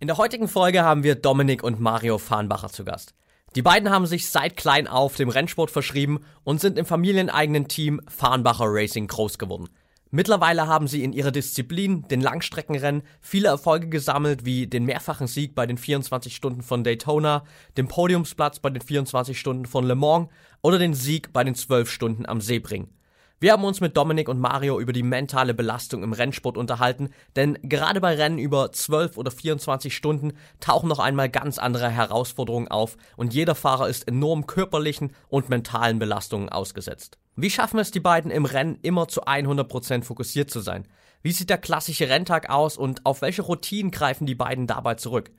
In der heutigen Folge haben wir Dominik und Mario Farnbacher zu Gast. Die beiden haben sich seit klein auf dem Rennsport verschrieben und sind im familieneigenen Team Farnbacher Racing groß geworden. Mittlerweile haben sie in ihrer Disziplin, den Langstreckenrennen, viele Erfolge gesammelt, wie den mehrfachen Sieg bei den 24 Stunden von Daytona, den Podiumsplatz bei den 24 Stunden von Le Mans oder den Sieg bei den 12 Stunden am Sebring. Wir haben uns mit Dominik und Mario über die mentale Belastung im Rennsport unterhalten, denn gerade bei Rennen über 12 oder 24 Stunden tauchen noch einmal ganz andere Herausforderungen auf und jeder Fahrer ist enorm körperlichen und mentalen Belastungen ausgesetzt. Wie schaffen es die beiden im Rennen immer zu 100% fokussiert zu sein? Wie sieht der klassische Renntag aus und auf welche Routinen greifen die beiden dabei zurück?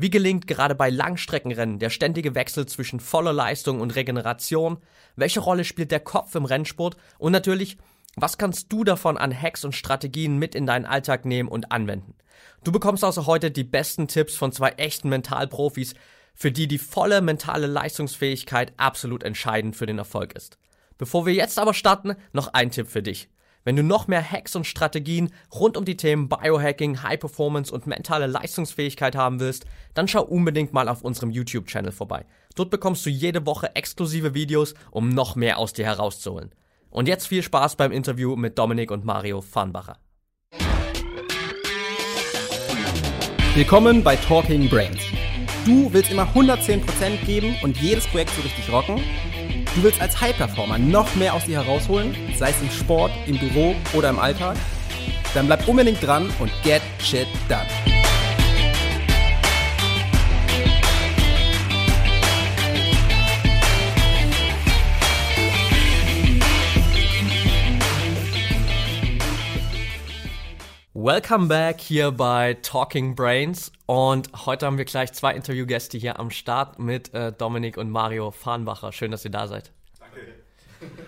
Wie gelingt gerade bei Langstreckenrennen der ständige Wechsel zwischen voller Leistung und Regeneration? Welche Rolle spielt der Kopf im Rennsport? Und natürlich, was kannst du davon an Hacks und Strategien mit in deinen Alltag nehmen und anwenden? Du bekommst also heute die besten Tipps von zwei echten Mentalprofis, für die die volle mentale Leistungsfähigkeit absolut entscheidend für den Erfolg ist. Bevor wir jetzt aber starten, noch ein Tipp für dich. Wenn du noch mehr Hacks und Strategien rund um die Themen Biohacking, High Performance und mentale Leistungsfähigkeit haben willst, dann schau unbedingt mal auf unserem YouTube-Channel vorbei. Dort bekommst du jede Woche exklusive Videos, um noch mehr aus dir herauszuholen. Und jetzt viel Spaß beim Interview mit Dominik und Mario Farnbacher. Willkommen bei Talking Brains. Du willst immer 110% geben und jedes Projekt so richtig rocken? Du willst als High-Performer noch mehr aus dir herausholen, sei es im Sport, im Büro oder im Alltag? Dann bleib unbedingt dran und get shit done. Welcome back hier bei Talking Brains und heute haben wir gleich zwei Interviewgäste hier am Start mit äh, Dominik und Mario Farnbacher. Schön, dass ihr da seid. Danke.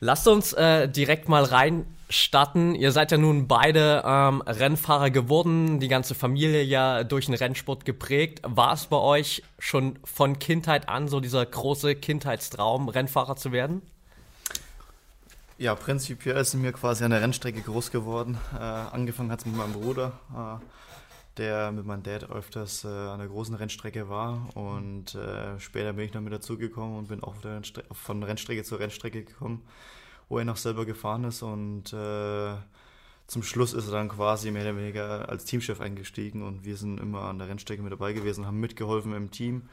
Lasst uns äh, direkt mal reinstarten. Ihr seid ja nun beide ähm, Rennfahrer geworden, die ganze Familie ja durch den Rennsport geprägt. War es bei euch schon von Kindheit an so dieser große Kindheitstraum, Rennfahrer zu werden? Ja, prinzipiell ist mir quasi an der Rennstrecke groß geworden. Äh, angefangen hat es mit meinem Bruder, äh, der mit meinem Dad öfters äh, an der großen Rennstrecke war. Und äh, später bin ich dann mit dazugekommen und bin auch von Rennstrecke zu Rennstrecke gekommen, wo er noch selber gefahren ist. Und äh, zum Schluss ist er dann quasi mehr oder weniger als Teamchef eingestiegen und wir sind immer an der Rennstrecke mit dabei gewesen, haben mitgeholfen im Team.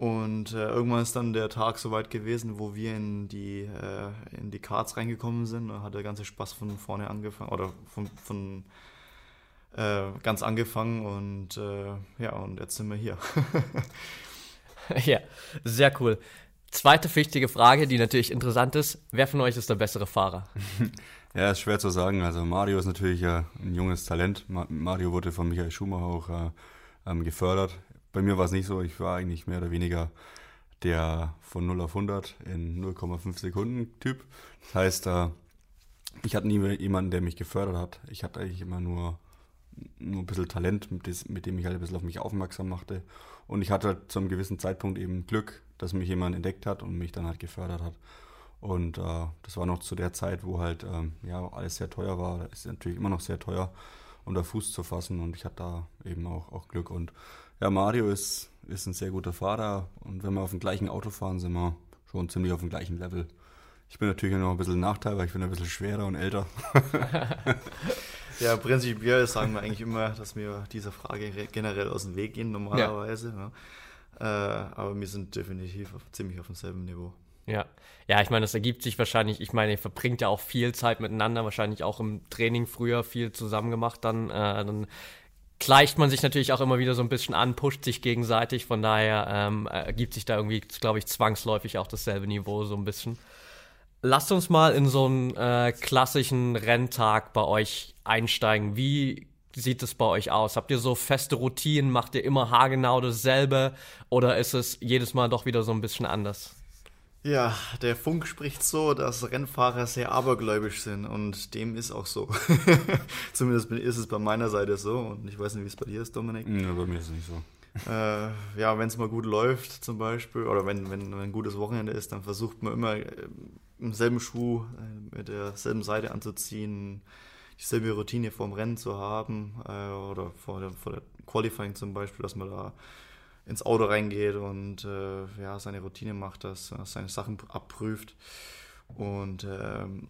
Und äh, irgendwann ist dann der Tag soweit gewesen, wo wir in die, äh, in die Karts reingekommen sind. Da hat der ganze Spaß von vorne angefangen oder von, von äh, ganz angefangen und äh, ja, und jetzt sind wir hier. ja, sehr cool. Zweite wichtige Frage, die natürlich interessant ist: Wer von euch ist der bessere Fahrer? ja, ist schwer zu sagen. Also, Mario ist natürlich äh, ein junges Talent. Mario wurde von Michael Schumacher auch äh, ähm, gefördert bei mir war es nicht so. Ich war eigentlich mehr oder weniger der von 0 auf 100 in 0,5 Sekunden Typ. Das heißt, äh, ich hatte nie jemanden, der mich gefördert hat. Ich hatte eigentlich immer nur, nur ein bisschen Talent, mit, dem ich halt ein bisschen auf mich aufmerksam machte. Und ich hatte halt zu einem gewissen Zeitpunkt eben Glück, dass mich jemand entdeckt hat und mich dann halt gefördert hat. Und äh, das war noch zu der Zeit, wo halt ähm, ja alles sehr teuer war. Das ist natürlich immer noch sehr teuer, unter Fuß zu fassen. Und ich hatte da eben auch, auch Glück. Und ja, Mario ist, ist ein sehr guter Fahrer und wenn wir auf dem gleichen Auto fahren, sind wir schon ziemlich auf dem gleichen Level. Ich bin natürlich noch ein bisschen ein Nachteil, weil ich bin ein bisschen schwerer und älter. ja, prinzipiell sagen wir eigentlich immer, dass wir dieser Frage generell aus dem Weg gehen, normalerweise. Ja. Ja. Äh, aber wir sind definitiv auf, ziemlich auf demselben Niveau. Ja, ja, ich meine, das ergibt sich wahrscheinlich, ich meine, ihr verbringt ja auch viel Zeit miteinander, wahrscheinlich auch im Training früher viel zusammen gemacht, dann, äh, dann gleicht man sich natürlich auch immer wieder so ein bisschen an, pusht sich gegenseitig. Von daher ähm, ergibt sich da irgendwie, glaube ich, zwangsläufig auch dasselbe Niveau so ein bisschen. Lasst uns mal in so einen äh, klassischen Renntag bei euch einsteigen. Wie sieht es bei euch aus? Habt ihr so feste Routinen? Macht ihr immer haargenau dasselbe? Oder ist es jedes Mal doch wieder so ein bisschen anders? Ja, der Funk spricht so, dass Rennfahrer sehr abergläubisch sind und dem ist auch so. Zumindest ist es bei meiner Seite so und ich weiß nicht, wie es bei dir ist, Dominik. Ja, bei mir ist es nicht so. Äh, ja, wenn es mal gut läuft zum Beispiel oder wenn, wenn, wenn ein gutes Wochenende ist, dann versucht man immer äh, im selben Schuh äh, mit derselben Seite anzuziehen, dieselbe Routine vorm Rennen zu haben äh, oder vor der, vor der Qualifying zum Beispiel, dass man da ins Auto reingeht und äh, ja, seine Routine macht, dass, dass seine Sachen abprüft. Und ähm,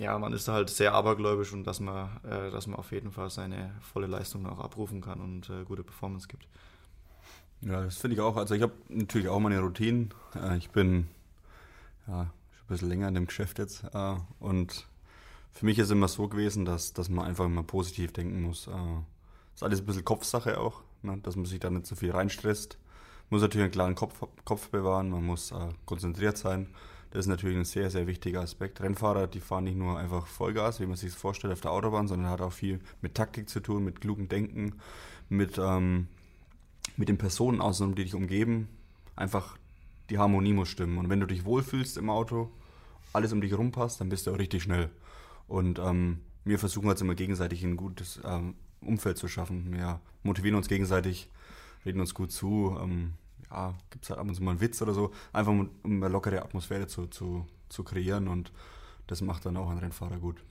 ja, man ist halt sehr abergläubisch und dass man, äh, dass man auf jeden Fall seine volle Leistung auch abrufen kann und äh, gute Performance gibt. Ja, das finde ich auch. Also ich habe natürlich auch meine Routinen. Äh, ich bin ja, schon ein bisschen länger in dem Geschäft jetzt äh, und für mich ist es immer so gewesen, dass, dass man einfach immer positiv denken muss. Äh, ist alles ein bisschen Kopfsache auch, ne? dass man sich da nicht so viel reinstresst. Man muss natürlich einen klaren Kopf, Kopf bewahren, man muss äh, konzentriert sein. Das ist natürlich ein sehr, sehr wichtiger Aspekt. Rennfahrer, die fahren nicht nur einfach Vollgas, wie man sich das vorstellt auf der Autobahn, sondern hat auch viel mit Taktik zu tun, mit klugem Denken, mit, ähm, mit den Personen außenrum, die dich umgeben. Einfach die Harmonie muss stimmen. Und wenn du dich wohlfühlst im Auto, alles um dich herum passt, dann bist du auch richtig schnell. Und ähm, wir versuchen jetzt immer gegenseitig ein gutes ähm, Umfeld zu schaffen. Wir motivieren uns gegenseitig, reden uns gut zu. Ähm, ja, gibt es halt ab und zu mal einen Witz oder so. Einfach um, eine lockere Atmosphäre zu, zu, zu kreieren und das macht dann auch ein Rennfahrer gut.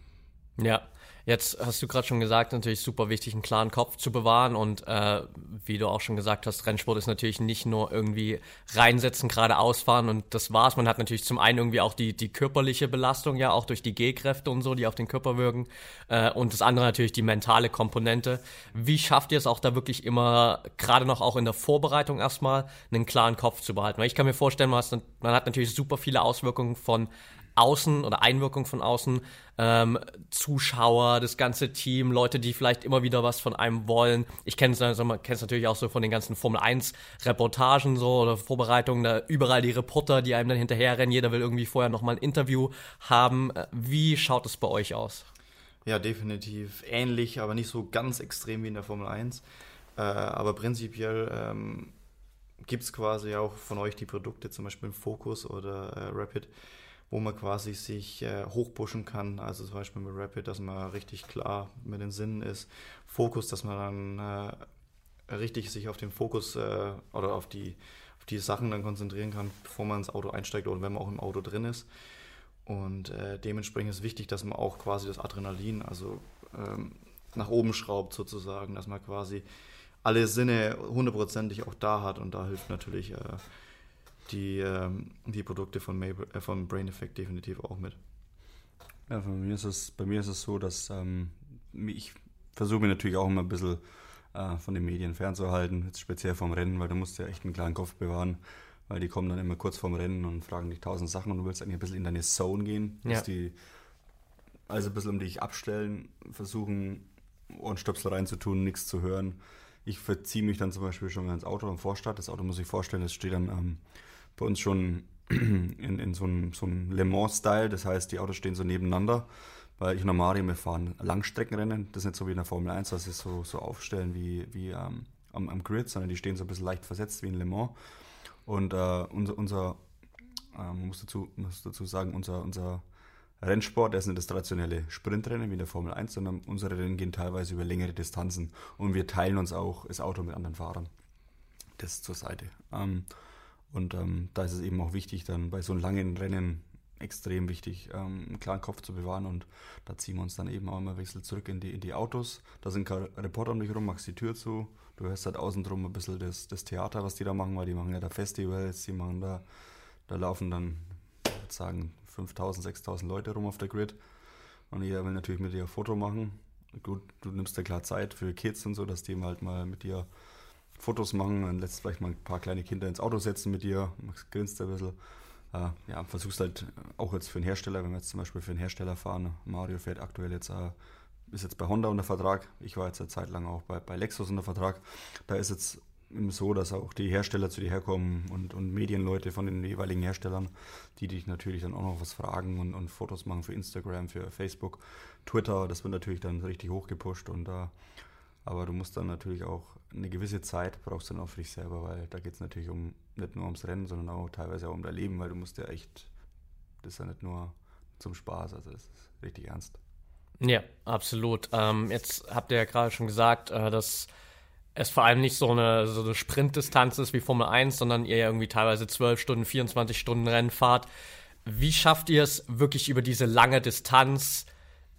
Ja, jetzt hast du gerade schon gesagt, natürlich super wichtig, einen klaren Kopf zu bewahren und äh, wie du auch schon gesagt hast, Rennsport ist natürlich nicht nur irgendwie reinsetzen, geradeaus fahren und das war's. Man hat natürlich zum einen irgendwie auch die, die körperliche Belastung, ja, auch durch die G-Kräfte und so, die auf den Körper wirken äh, und das andere natürlich die mentale Komponente. Wie schafft ihr es auch da wirklich immer, gerade noch auch in der Vorbereitung erstmal, einen klaren Kopf zu behalten? Weil ich kann mir vorstellen, man hat natürlich super viele Auswirkungen von außen oder Einwirkung von außen, ähm, Zuschauer, das ganze Team, Leute, die vielleicht immer wieder was von einem wollen. Ich kenne es also, natürlich auch so von den ganzen Formel 1 Reportagen so oder Vorbereitungen, da überall die Reporter, die einem dann hinterherrennen, jeder will irgendwie vorher nochmal ein Interview haben. Wie schaut es bei euch aus? Ja, definitiv ähnlich, aber nicht so ganz extrem wie in der Formel 1. Äh, aber prinzipiell ähm, gibt es quasi auch von euch die Produkte, zum Beispiel Focus oder äh, Rapid, wo man quasi sich äh, hochpushen kann. Also zum Beispiel mit Rapid, dass man richtig klar mit den Sinnen ist. Fokus, dass man dann äh, richtig sich auf den Fokus äh, oder auf die, auf die Sachen dann konzentrieren kann, bevor man ins Auto einsteigt oder wenn man auch im Auto drin ist. Und äh, dementsprechend ist wichtig, dass man auch quasi das Adrenalin, also ähm, nach oben schraubt sozusagen, dass man quasi alle Sinne hundertprozentig auch da hat und da hilft natürlich äh, die, ähm, die Produkte von, Mabel, äh, von Brain Effect definitiv auch mit. Ja, bei mir ist es, bei mir ist es so, dass ähm, ich versuche mir natürlich auch immer ein bisschen äh, von den Medien fernzuhalten, jetzt speziell vom Rennen, weil du musst ja echt einen klaren Kopf bewahren, weil die kommen dann immer kurz vorm Rennen und fragen dich tausend Sachen und du willst eigentlich ein bisschen in deine Zone gehen, ja. dass die also ein bisschen um dich abstellen, versuchen Ohrenstöpsel reinzutun, nichts zu hören. Ich verziehe mich dann zum Beispiel schon ins Auto am Vorstart. Das Auto muss ich vorstellen, das steht dann ähm, bei uns schon in, in so einem, so Le Mans-Style. Das heißt, die Autos stehen so nebeneinander. Weil ich und Mario, wir fahren Langstreckenrennen. Das ist nicht so wie in der Formel 1, dass sie so, so aufstellen wie, wie ähm, am, am, Grid, sondern die stehen so ein bisschen leicht versetzt wie in Le Mans. Und äh, unser, unser äh, man muss dazu, muss dazu sagen, unser, unser Rennsport, ist nicht das traditionelle Sprintrennen wie in der Formel 1, sondern unsere Rennen gehen teilweise über längere Distanzen. Und wir teilen uns auch das Auto mit anderen Fahrern. Das zur Seite. Ähm, und ähm, da ist es eben auch wichtig, dann bei so langen Rennen extrem wichtig, ähm, einen klaren Kopf zu bewahren. Und da ziehen wir uns dann eben auch immer wechselnd zurück in die, in die Autos. Da sind Reporter um dich rum, machst die Tür zu. Du hörst halt außen drum ein bisschen das, das Theater, was die da machen, weil die machen ja da Festivals, die machen da, da laufen dann, ich würde sagen, 5000, 6000 Leute rum auf der Grid. Und jeder will natürlich mit dir ein Foto machen. Gut, du nimmst dir klar Zeit für Kids und so, dass die halt mal mit dir Fotos machen, dann lässt vielleicht mal ein paar kleine Kinder ins Auto setzen mit dir, grinst ein bisschen. Äh, ja, versuchst halt auch jetzt für einen Hersteller, wenn wir jetzt zum Beispiel für einen Hersteller fahren, Mario fährt aktuell jetzt, äh, ist jetzt bei Honda unter Vertrag, ich war jetzt eine Zeit lang auch bei, bei Lexus unter Vertrag, da ist jetzt so, dass auch die Hersteller zu dir herkommen und, und Medienleute von den jeweiligen Herstellern, die dich natürlich dann auch noch was fragen und, und Fotos machen für Instagram, für Facebook, Twitter, das wird natürlich dann richtig hochgepusht und da, äh, aber du musst dann natürlich auch eine gewisse Zeit brauchst du dann auch für dich selber, weil da geht es natürlich um nicht nur ums Rennen, sondern auch teilweise auch um dein Leben, weil du musst ja echt, das ist ja nicht nur zum Spaß, also das ist richtig ernst. Ja, absolut. Ähm, jetzt habt ihr ja gerade schon gesagt, äh, dass es vor allem nicht so eine, so eine Sprintdistanz ist wie Formel 1, sondern ihr ja irgendwie teilweise 12 Stunden, 24 Stunden Rennen fahrt. Wie schafft ihr es wirklich über diese lange Distanz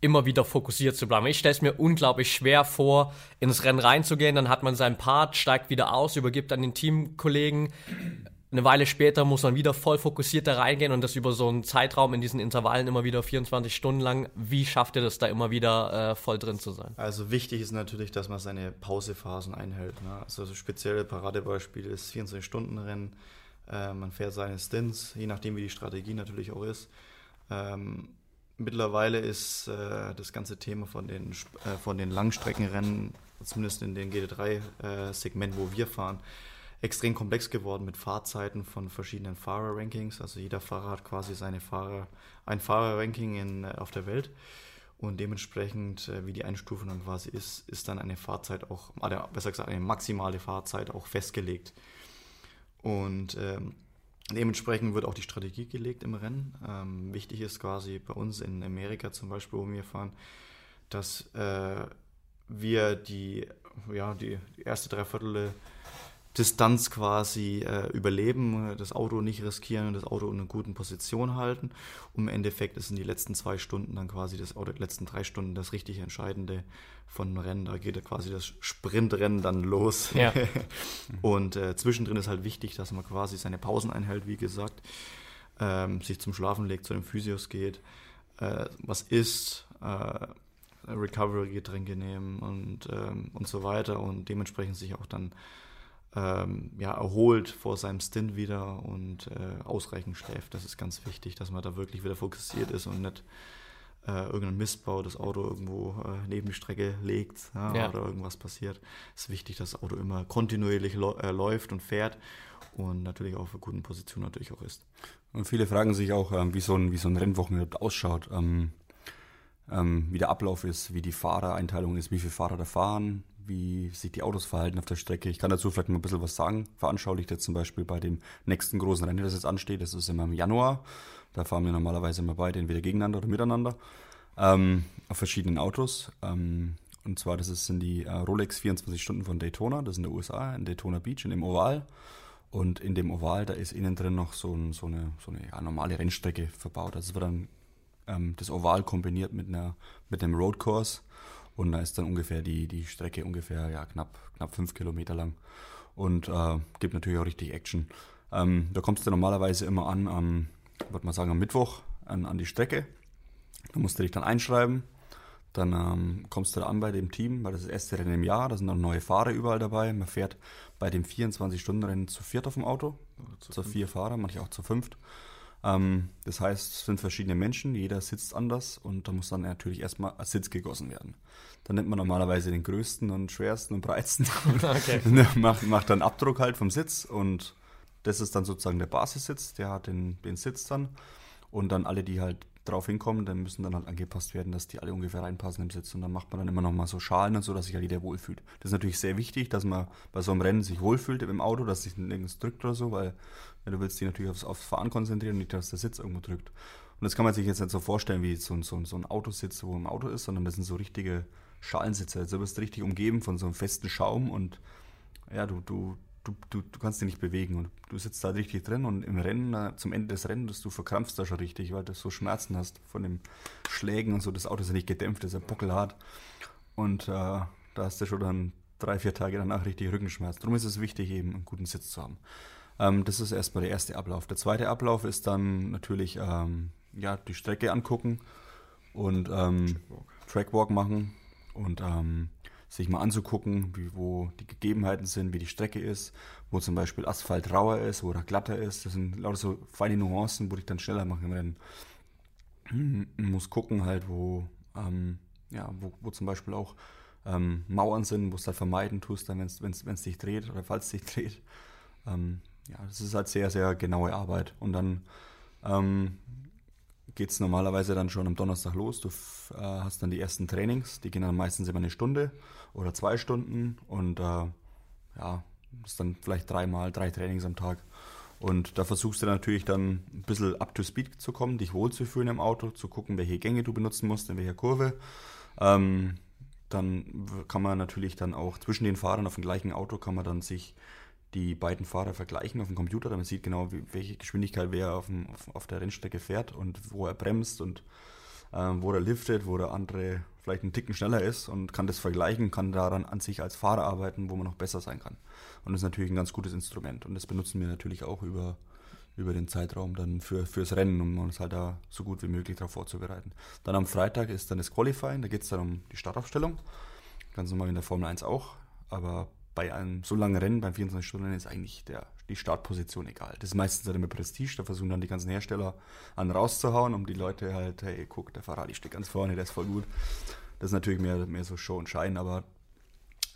immer wieder fokussiert zu bleiben. Ich stelle es mir unglaublich schwer vor, ins Rennen reinzugehen, dann hat man seinen Part, steigt wieder aus, übergibt an den Teamkollegen. Eine Weile später muss man wieder voll fokussiert da reingehen und das über so einen Zeitraum in diesen Intervallen immer wieder 24 Stunden lang. Wie schafft ihr das da immer wieder äh, voll drin zu sein? Also wichtig ist natürlich, dass man seine Pausephasen einhält. Ne? Also das spezielle Paradebeispiel ist 24-Stunden-Rennen. Äh, man fährt seine Stints, je nachdem wie die Strategie natürlich auch ist. Ähm, Mittlerweile ist äh, das ganze Thema von den, äh, von den Langstreckenrennen, zumindest in den GT3-Segment, äh, wo wir fahren, extrem komplex geworden mit Fahrzeiten von verschiedenen Fahrerrankings. Also jeder Fahrer hat quasi seine Fahrer, ein Fahrerranking in, äh, auf der Welt. Und dementsprechend, äh, wie die Einstufung dann quasi ist, ist dann eine Fahrzeit auch, besser gesagt, eine maximale Fahrzeit auch festgelegt. Und ähm, Dementsprechend wird auch die Strategie gelegt im Rennen. Ähm, wichtig ist quasi bei uns in Amerika zum Beispiel, wo wir fahren, dass äh, wir die, ja, die, die erste Dreiviertel Distanz quasi äh, überleben, das Auto nicht riskieren und das Auto in einer guten Position halten. Und im Endeffekt ist in die letzten zwei Stunden dann quasi das, oder die letzten drei Stunden das richtig Entscheidende von einem Rennen. Da geht ja quasi das Sprintrennen dann los. Ja. und äh, zwischendrin ist halt wichtig, dass man quasi seine Pausen einhält, wie gesagt, ähm, sich zum Schlafen legt, zu den Physios geht, äh, was isst, äh, Recovery-Getränke nehmen und, ähm, und so weiter und dementsprechend sich auch dann ähm, ja, erholt vor seinem Stint wieder und äh, ausreichend schläft. Das ist ganz wichtig, dass man da wirklich wieder fokussiert ist und nicht äh, irgendein Missbau das Auto irgendwo äh, neben die Strecke legt ja, ja. oder irgendwas passiert. Es ist wichtig, dass das Auto immer kontinuierlich äh, läuft und fährt und natürlich auch für guten Positionen natürlich auch ist. Und viele fragen sich auch, ähm, wie, so ein, wie so ein Rennwochenende ausschaut. Ähm, ähm, wie der Ablauf ist, wie die Fahrereinteilung ist, wie viele Fahrer da fahren, wie sich die Autos verhalten auf der Strecke. Ich kann dazu vielleicht mal ein bisschen was sagen. Veranschaulicht jetzt zum Beispiel bei dem nächsten großen Rennen, das jetzt ansteht. Das ist immer im Januar. Da fahren wir normalerweise immer beide entweder gegeneinander oder miteinander ähm, auf verschiedenen Autos. Ähm, und zwar, das sind die äh, Rolex 24 Stunden von Daytona. Das ist in den USA, in Daytona Beach, in dem Oval. Und in dem Oval, da ist innen drin noch so, ein, so eine, so eine ja, normale Rennstrecke verbaut. Also es wird dann ähm, das Oval kombiniert mit, einer, mit einem Roadcourse und da ist dann ungefähr die, die Strecke ungefähr ja, knapp, knapp fünf Kilometer lang. Und äh, gibt natürlich auch richtig Action. Ähm, da kommst du normalerweise immer an, am, würde man sagen, am Mittwoch an, an die Strecke. Da musst du dich dann einschreiben. Dann ähm, kommst du da an bei dem Team, weil das ist das erste Rennen im Jahr. Da sind dann neue Fahrer überall dabei. Man fährt bei dem 24-Stunden-Rennen zu viert auf dem Auto. Zu, zu vier Fahrer, manche auch zu fünft. Ähm, das heißt, es sind verschiedene Menschen, jeder sitzt anders und da muss dann natürlich erstmal ein Sitz gegossen werden. Dann nimmt man normalerweise den größten und schwersten und breitsten und okay. macht, macht dann Abdruck halt vom Sitz und das ist dann sozusagen der Basissitz, der hat den, den Sitz dann und dann alle, die halt drauf hinkommen, dann müssen dann halt angepasst werden, dass die alle ungefähr reinpassen im Sitz. Und dann macht man dann immer noch mal so Schalen und so, dass sich halt jeder wohlfühlt. Das ist natürlich sehr wichtig, dass man bei so einem Rennen sich wohlfühlt im Auto, dass sich nirgends drückt oder so, weil ja, du willst dich natürlich aufs, aufs Fahren konzentrieren nicht, dass der Sitz irgendwo drückt. Und das kann man sich jetzt nicht so vorstellen, wie so, so, so ein Autositz, wo im Auto ist, sondern das sind so richtige Schalensitze. Also du wirst richtig umgeben von so einem festen Schaum und ja, du, du, du, du, du kannst dich nicht bewegen und du sitzt da richtig drin und im Rennen, zum Ende des Rennens, du verkrampfst da schon richtig, weil du so Schmerzen hast von den Schlägen und so. Das Auto ist ja nicht gedämpft, das ist ja buckelhart. Und äh, da hast du schon dann drei, vier Tage danach richtig Rückenschmerz. Darum ist es wichtig, eben einen guten Sitz zu haben. Ähm, das ist erstmal der erste Ablauf. Der zweite Ablauf ist dann natürlich ähm, ja, die Strecke angucken und ähm, Trackwalk. Trackwalk machen und ähm, sich mal anzugucken, wie, wo die Gegebenheiten sind, wie die Strecke ist, wo zum Beispiel Asphalt rauer ist, wo er glatter ist. Das sind lauter so feine Nuancen, wo ich dann schneller mache im Rennen. Man muss gucken halt, wo, ähm, ja, wo, wo zum Beispiel auch ähm, Mauern sind, wo es halt vermeiden tust, wenn es dich dreht oder falls es dich dreht. Ähm, ja, das ist halt sehr, sehr genaue Arbeit. Und dann ähm, geht es normalerweise dann schon am Donnerstag los. Du äh, hast dann die ersten Trainings, die gehen dann meistens immer eine Stunde oder zwei Stunden und äh, ja, das ist dann vielleicht dreimal, drei Trainings am Tag. Und da versuchst du natürlich dann ein bisschen up to speed zu kommen, dich wohlzufühlen im Auto, zu gucken, welche Gänge du benutzen musst, in welcher Kurve. Ähm, dann kann man natürlich dann auch zwischen den Fahrern auf dem gleichen Auto kann man dann sich die beiden Fahrer vergleichen auf dem Computer, damit man sieht genau, wie, welche Geschwindigkeit wer auf, dem, auf, auf, der Rennstrecke fährt und wo er bremst und ähm, wo der liftet, wo der andere vielleicht einen Ticken schneller ist und kann das vergleichen, kann daran an sich als Fahrer arbeiten, wo man noch besser sein kann. Und das ist natürlich ein ganz gutes Instrument. Und das benutzen wir natürlich auch über, über den Zeitraum dann für, fürs Rennen, um uns halt da so gut wie möglich darauf vorzubereiten. Dann am Freitag ist dann das Qualifying, da geht es dann um die Startaufstellung. Ganz normal in der Formel 1 auch. Aber bei einem so langen Rennen, beim 24 Stunden, ist eigentlich der, die Startposition egal. Das ist meistens halt immer Prestige, da versuchen dann die ganzen Hersteller an rauszuhauen, um die Leute halt, hey, guck, der Ferrari steht ganz vorne, der ist voll gut. Das ist natürlich mehr, mehr so Show und Schein, aber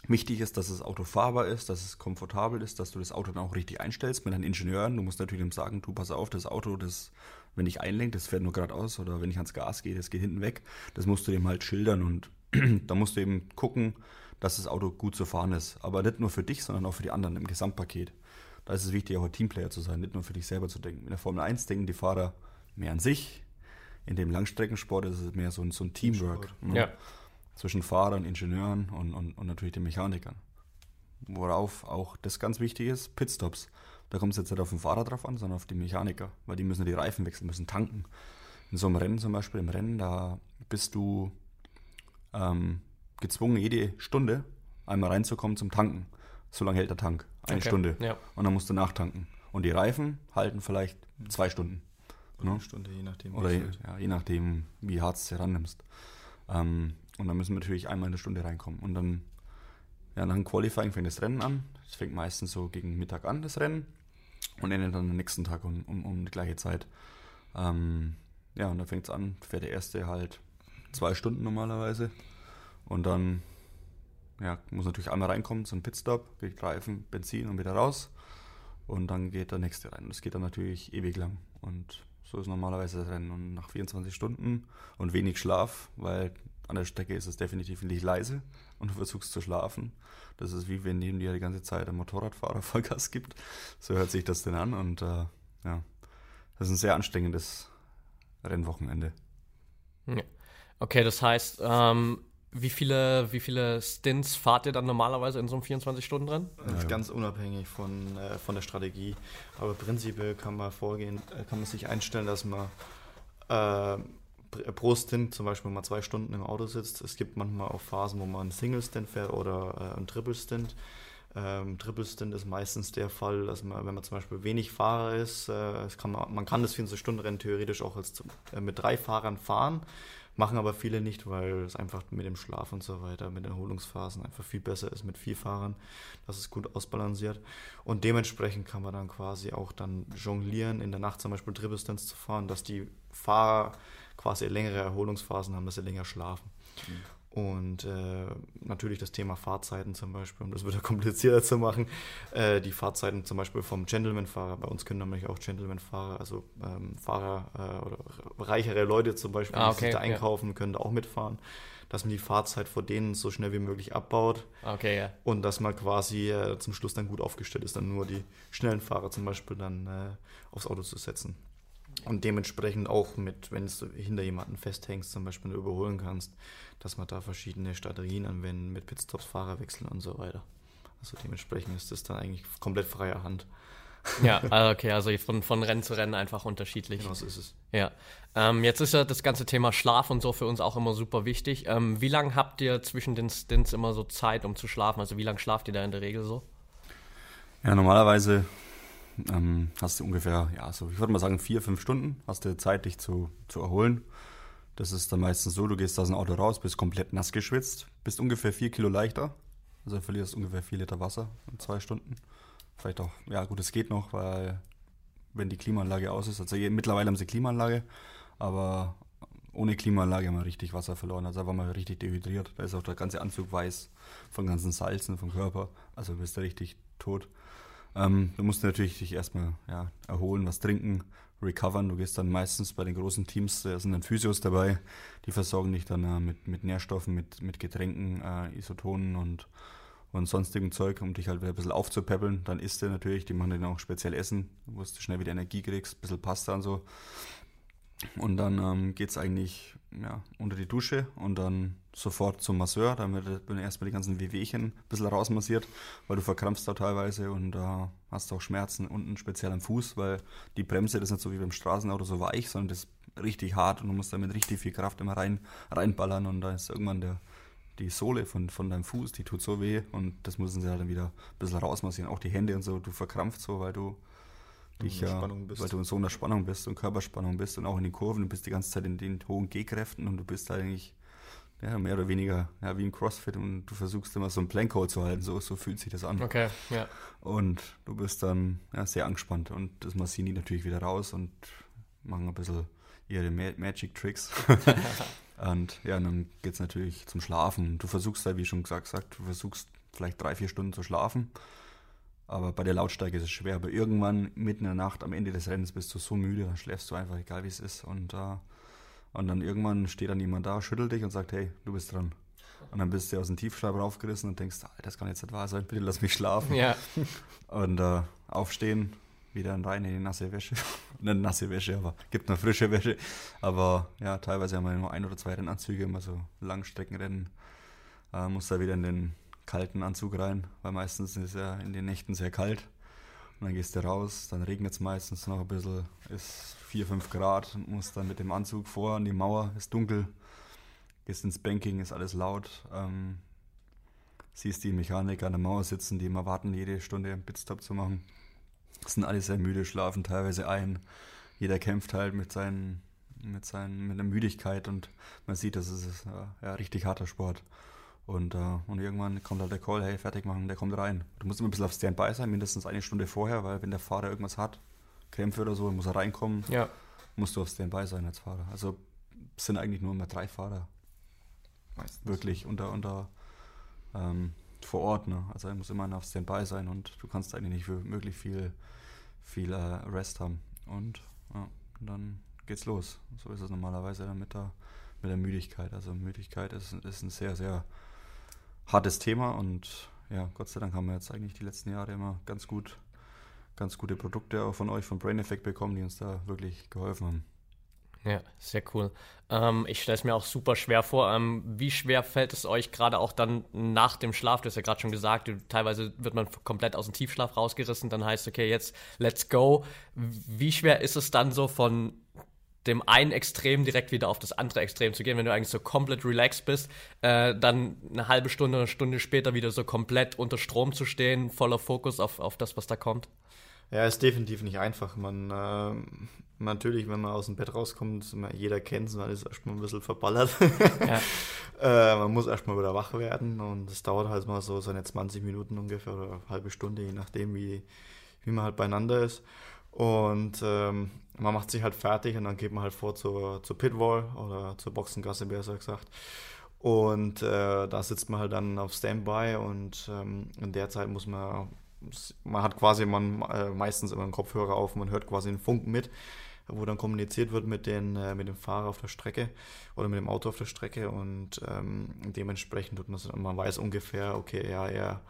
wichtig ist, dass das Auto fahrbar ist, dass es komfortabel ist, dass du das Auto dann auch richtig einstellst mit deinen Ingenieuren. Du musst natürlich ihm sagen, du pass auf, das Auto, das, wenn ich einlenke, das fährt nur geradeaus oder wenn ich ans Gas gehe, das geht hinten weg. Das musst du dem halt schildern und da musst du eben gucken, dass das Auto gut zu fahren ist. Aber nicht nur für dich, sondern auch für die anderen im Gesamtpaket. Da ist es wichtig, auch ein Teamplayer zu sein, nicht nur für dich selber zu denken. In der Formel 1 denken die Fahrer mehr an sich. In dem Langstreckensport ist es mehr so ein, so ein Teamwork. Ne? Ja. Zwischen Fahrern, Ingenieuren und, und, und natürlich den Mechanikern. Worauf auch das ganz wichtig ist, Pitstops. Da kommt es jetzt nicht auf den Fahrer drauf an, sondern auf die Mechaniker, weil die müssen die Reifen wechseln, müssen tanken. In so einem Rennen zum Beispiel, im Rennen, da bist du ähm, gezwungen, jede Stunde einmal reinzukommen zum Tanken. So lange hält der Tank. Eine Okay, Stunde. ja. Und dann musst du nachtanken. Und die Reifen halten vielleicht zwei Stunden. Oder Ne? eine Stunde, je nachdem. wie Oder je, ja, je nachdem, wie hart es herannimmst. Ähm, und dann müssen wir natürlich einmal in der Stunde reinkommen. Und dann, ja, nach dem Qualifying fängt das Rennen an. Es fängt meistens so gegen Mittag an, das Rennen. Und endet dann am nächsten Tag um, um, um die gleiche Zeit. Ähm, ja, und dann fängt es an, fährt der erste halt zwei Stunden normalerweise. Und dann ja, muss natürlich einmal reinkommen zum Pitstop, kriegt Reifen, Benzin und wieder raus. Und dann geht der nächste rein. Das geht dann natürlich ewig lang. Und so ist normalerweise das Rennen. Und nach 24 Stunden und wenig Schlaf, weil an der Strecke ist es definitiv nicht leise und du versuchst zu schlafen. Das ist wie wenn neben dir die ganze Zeit ein Motorradfahrer Vollgas gibt. So hört sich das denn an. Und äh, ja, das ist ein sehr anstrengendes Rennwochenende. Ja. Okay, das heißt, ähm, wie viele, wie viele Stints fahrt ihr dann normalerweise in so einem 24-Stunden-Rennen? Das ist ganz unabhängig von, äh, von der Strategie. Aber prinzipiell kann man vorgehen, äh, kann man sich einstellen, dass man äh, pr- pro Stint zum Beispiel mal zwei Stunden im Auto sitzt. Es gibt manchmal auch Phasen, wo man einen Single-Stint fährt oder äh, einen Triple-Stint. Ähm, Triple-Stint ist meistens der Fall, dass man, wenn man zum Beispiel wenig Fahrer ist, äh, kann man, man kann das 24-Stunden-Rennen theoretisch auch als, äh, mit drei Fahrern fahren. Machen aber viele nicht, weil es einfach mit dem Schlaf und so weiter, mit den Erholungsphasen einfach viel besser ist mit vier Fahrern. Das ist gut ausbalanciert. Und dementsprechend kann man dann quasi auch dann jonglieren, in der Nacht zum Beispiel Triple Stints zu fahren, dass die Fahrer quasi längere Erholungsphasen haben, dass sie länger schlafen. Und äh, natürlich das Thema Fahrzeiten zum Beispiel, um das wieder komplizierter zu machen. Äh, die Fahrzeiten zum Beispiel vom Gentleman-Fahrer. Bei uns können nämlich auch Gentleman-Fahrer, also ähm, Fahrer äh, oder reichere Leute zum Beispiel, Ah, die sich okay, da ja. einkaufen, können da auch mitfahren. Dass man die Fahrzeit vor denen so schnell wie möglich abbaut Okay, ja. und dass man quasi äh, zum Schluss dann gut aufgestellt ist, dann nur die schnellen Fahrer zum Beispiel dann äh, aufs Auto zu setzen. Und dementsprechend auch mit, wenn du hinter jemanden festhängst, zum Beispiel nur überholen kannst, dass man da verschiedene Strategien anwenden mit Pitstops, Fahrerwechseln und so weiter. Also dementsprechend ist das dann eigentlich komplett freier Hand. Ja, also okay, also von, von Rennen zu Rennen einfach unterschiedlich. Genau so ist es. Ja. Ähm, jetzt ist ja das ganze Thema Schlaf und so für uns auch immer super wichtig. Ähm, wie lange habt ihr zwischen den Stints immer so Zeit, um zu schlafen? Also wie lange schlaft ihr da in der Regel so? Ja, normalerweise ähm, hast du ungefähr, ja, so, ich würde mal sagen, vier, fünf Stunden hast du Zeit, dich zu, zu erholen. Das ist dann meistens so, du gehst aus dem Auto raus, bist komplett nass geschwitzt, bist ungefähr vier Kilo leichter, also verlierst ungefähr vier Liter Wasser in zwei Stunden. Vielleicht auch, ja gut, es geht noch, weil wenn die Klimaanlage aus ist, also mittlerweile haben sie Klimaanlage, aber ohne Klimaanlage haben wir richtig Wasser verloren, also da waren richtig dehydriert. Da ist auch der ganze Anzug weiß von ganzen Salzen vom Körper, also bist du richtig tot. Ähm, du musst natürlich dich erstmal ja, erholen, was trinken, recovern. Du gehst dann meistens bei den großen Teams, da sind dann Physios dabei, die versorgen dich dann äh, mit, mit Nährstoffen, mit, mit Getränken, äh, Isotonen und, und sonstigem Zeug, um dich halt wieder ein bisschen aufzupäppeln. Dann isst du natürlich, die machen dann auch speziell Essen, wo du schnell wieder Energie kriegst, ein bisschen Pasta und so. Und dann ähm, geht es eigentlich ja, unter die Dusche und dann sofort zum Masseur. Wird werden erstmal die ganzen Wehwehchen ein bisschen rausmassiert, weil du verkrampfst da teilweise und da hast auch Schmerzen unten speziell am Fuß, weil die Bremse, das ist nicht so wie beim Straßenauto so weich, sondern das richtig hart und du musst da mit richtig viel Kraft immer rein, reinballern und da ist irgendwann der, die Sohle von, von deinem Fuß, die tut so weh und das müssen sie halt dann wieder ein bisschen rausmassieren. Auch die Hände und so, du verkrampft so, weil du dich ja, weil du in so einer Spannung bist und Körperspannung bist und auch in den Kurven, du bist die ganze Zeit in den hohen G-Kräften und du bist eigentlich ja, mehr oder weniger ja, wie im CrossFit und du versuchst immer so ein Plankhold zu halten, so, so fühlt sich das an. Okay, ja. Und du bist dann ja, sehr angespannt und das massieren die natürlich wieder raus und machen ein bisschen ihre Magic Tricks. und ja, dann geht es natürlich zum Schlafen. Du versuchst da, wie schon gesagt, gesagt, du versuchst vielleicht drei, vier Stunden zu schlafen. Aber bei der Lautstärke ist es schwer. Aber irgendwann mitten in der Nacht, am Ende des Rennens, bist du so müde, dann schläfst du einfach, egal wie es ist. Und äh, und dann irgendwann steht dann jemand da, schüttelt dich und sagt, hey, du bist dran. Und dann bist du aus dem Tiefschlaf raufgerissen und denkst, das kann jetzt nicht wahr sein, bitte lass mich schlafen. Ja. Und äh, aufstehen, wieder rein in die nasse Wäsche. Nicht nasse Wäsche, aber gibt noch frische Wäsche. Aber ja, teilweise haben wir nur ein oder zwei Rennanzüge, immer so Langstreckenrennen. Äh, muss da wieder in den kalten Anzug rein, weil meistens ist es ja in den Nächten sehr kalt. Und dann gehst du raus, dann regnet es meistens noch ein bisschen, ist 4, 5 Grad musst dann mit dem Anzug vor an die Mauer, ist dunkel, gehst ins Banking, ist alles laut. Ähm, siehst die Mechaniker an der Mauer sitzen, die immer warten, jede Stunde einen Pitstop zu machen. Sind alle sehr müde, schlafen teilweise ein. Jeder kämpft halt mit seinen, mit seinen, mit der Müdigkeit und man sieht, das ist äh, ja, richtig harter Sport. Und, uh, und irgendwann kommt halt der Call, hey, fertig machen, der kommt rein. Du musst immer ein bisschen auf Standby sein, mindestens eine Stunde vorher, weil wenn der Fahrer irgendwas hat, Krämpfe oder so, muss er reinkommen, ja. musst du auf Standby sein als Fahrer. Also es sind eigentlich nur immer drei Fahrer. Meistens. Wirklich unter, unter ähm, vor Ort. Ne? Also er muss immer auf Standby sein und du kannst eigentlich nicht für möglich viel, viel äh, Rest haben. Und, ja, dann geht's los. So ist es normalerweise dann mit der, mit der Müdigkeit. Also Müdigkeit ist, ist ein sehr, sehr hartes Thema und ja, Gott sei Dank haben wir jetzt eigentlich die letzten Jahre immer ganz gut, ganz gute Produkte auch von euch, von Brain Effect bekommen, die uns da wirklich geholfen haben. Ja, sehr cool. Ähm, ich stelle es mir auch super schwer vor. Ähm, wie schwer fällt es euch gerade auch dann nach dem Schlaf? Du hast ja gerade schon gesagt, du, teilweise wird man komplett aus dem Tiefschlaf rausgerissen, dann heißt, okay, jetzt let's go. Wie schwer ist es dann so von dem einen Extrem direkt wieder auf das andere Extrem zu gehen, wenn du eigentlich so komplett relaxed bist, äh, dann eine halbe Stunde, eine Stunde später wieder so komplett unter Strom zu stehen, voller Fokus auf, auf das, was da kommt? Ja, ist definitiv nicht einfach. Man, äh, natürlich, wenn man aus dem Bett rauskommt, jeder kennt es, man ist erstmal ein bisschen verballert. Ja. äh, man muss erstmal wieder wach werden und es dauert halt mal so seine 20 Minuten ungefähr oder eine halbe Stunde, je nachdem, wie, wie man halt beieinander ist. Und ähm, man macht sich halt fertig und dann geht man halt vor zur, zur Pitwall oder zur Boxengasse, besser gesagt. Und äh, da sitzt man halt dann auf Standby und ähm, in der Zeit muss man, man hat quasi man, äh, meistens immer einen Kopfhörer auf, man hört quasi einen Funken mit, wo dann kommuniziert wird mit, den, äh, mit dem Fahrer auf der Strecke oder mit dem Auto auf der Strecke und ähm, dementsprechend tut man man weiß ungefähr, okay, ja, er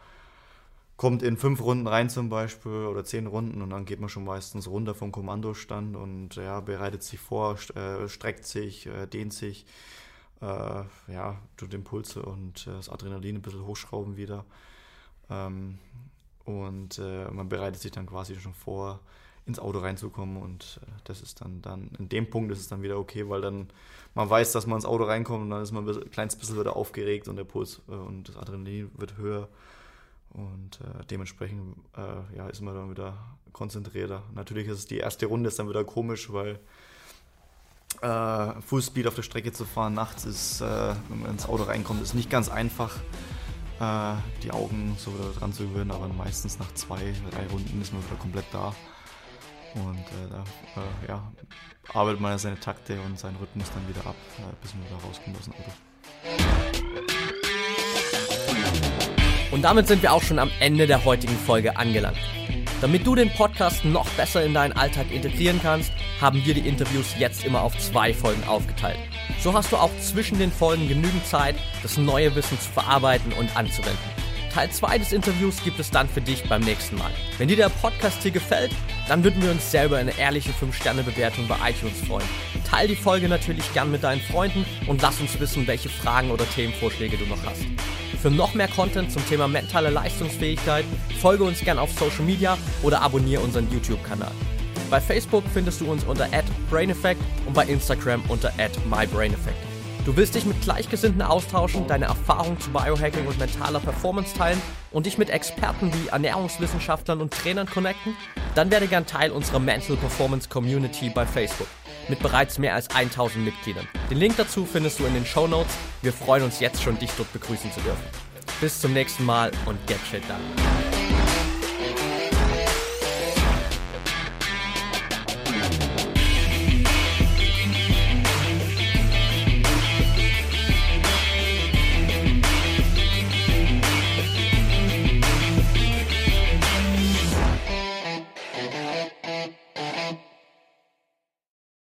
kommt in fünf Runden rein zum Beispiel oder zehn Runden und dann geht man schon meistens runter vom Kommandostand und ja, bereitet sich vor, äh, streckt sich, äh, dehnt sich, äh, ja, tut Impulse und äh, das Adrenalin ein bisschen hochschrauben wieder. Ähm, und äh, man bereitet sich dann quasi schon vor, ins Auto reinzukommen und das ist dann, dann, in dem Punkt ist es dann wieder okay, weil dann man weiß, dass man ins Auto reinkommt und dann ist man ein kleines bisschen wieder aufgeregt und der Puls und das Adrenalin wird höher und äh, dementsprechend äh, ja, ist man dann wieder konzentrierter. Natürlich ist es die erste Runde ist dann wieder komisch, weil äh, Fullspeed auf der Strecke zu fahren nachts ist, äh, wenn man ins Auto reinkommt, ist nicht ganz einfach, äh, die Augen so wieder dran zu gewöhnen, aber meistens nach zwei, drei Runden ist man wieder komplett da. Und äh, da ja, arbeitet man seine Takte und seinen Rhythmus dann wieder ab, bis man wieder rauskommt aus dem Auto. Und damit sind wir auch schon am Ende der heutigen Folge angelangt. Damit du den Podcast noch besser in deinen Alltag integrieren kannst, haben wir die Interviews jetzt immer auf zwei Folgen aufgeteilt. So hast du auch zwischen den Folgen genügend Zeit, das neue Wissen zu verarbeiten und anzuwenden. Teil 2 des Interviews gibt es dann für dich beim nächsten Mal. Wenn dir der Podcast hier gefällt, dann würden wir uns selber eine ehrliche 5-Sterne-Bewertung bei iTunes freuen. Teil die Folge natürlich gern mit deinen Freunden und lass uns wissen, welche Fragen oder Themenvorschläge du noch hast. Für noch mehr Content zum Thema mentale Leistungsfähigkeit folge uns gern auf Social Media oder abonniere unseren YouTube-Kanal. Bei Facebook findest du uns unter @braineffect und bei Instagram unter @mybraineffect. Du willst dich mit Gleichgesinnten austauschen, deine Erfahrungen zu Biohacking und mentaler Performance teilen und dich mit Experten wie Ernährungswissenschaftlern und Trainern connecten? Dann werde gern Teil unserer Mental Performance Community bei Facebook mit bereits mehr als 1000 Mitgliedern. Den Link dazu findest du in den Show Notes. Wir freuen uns jetzt schon, dich dort begrüßen zu dürfen. Bis zum nächsten Mal und get shit done.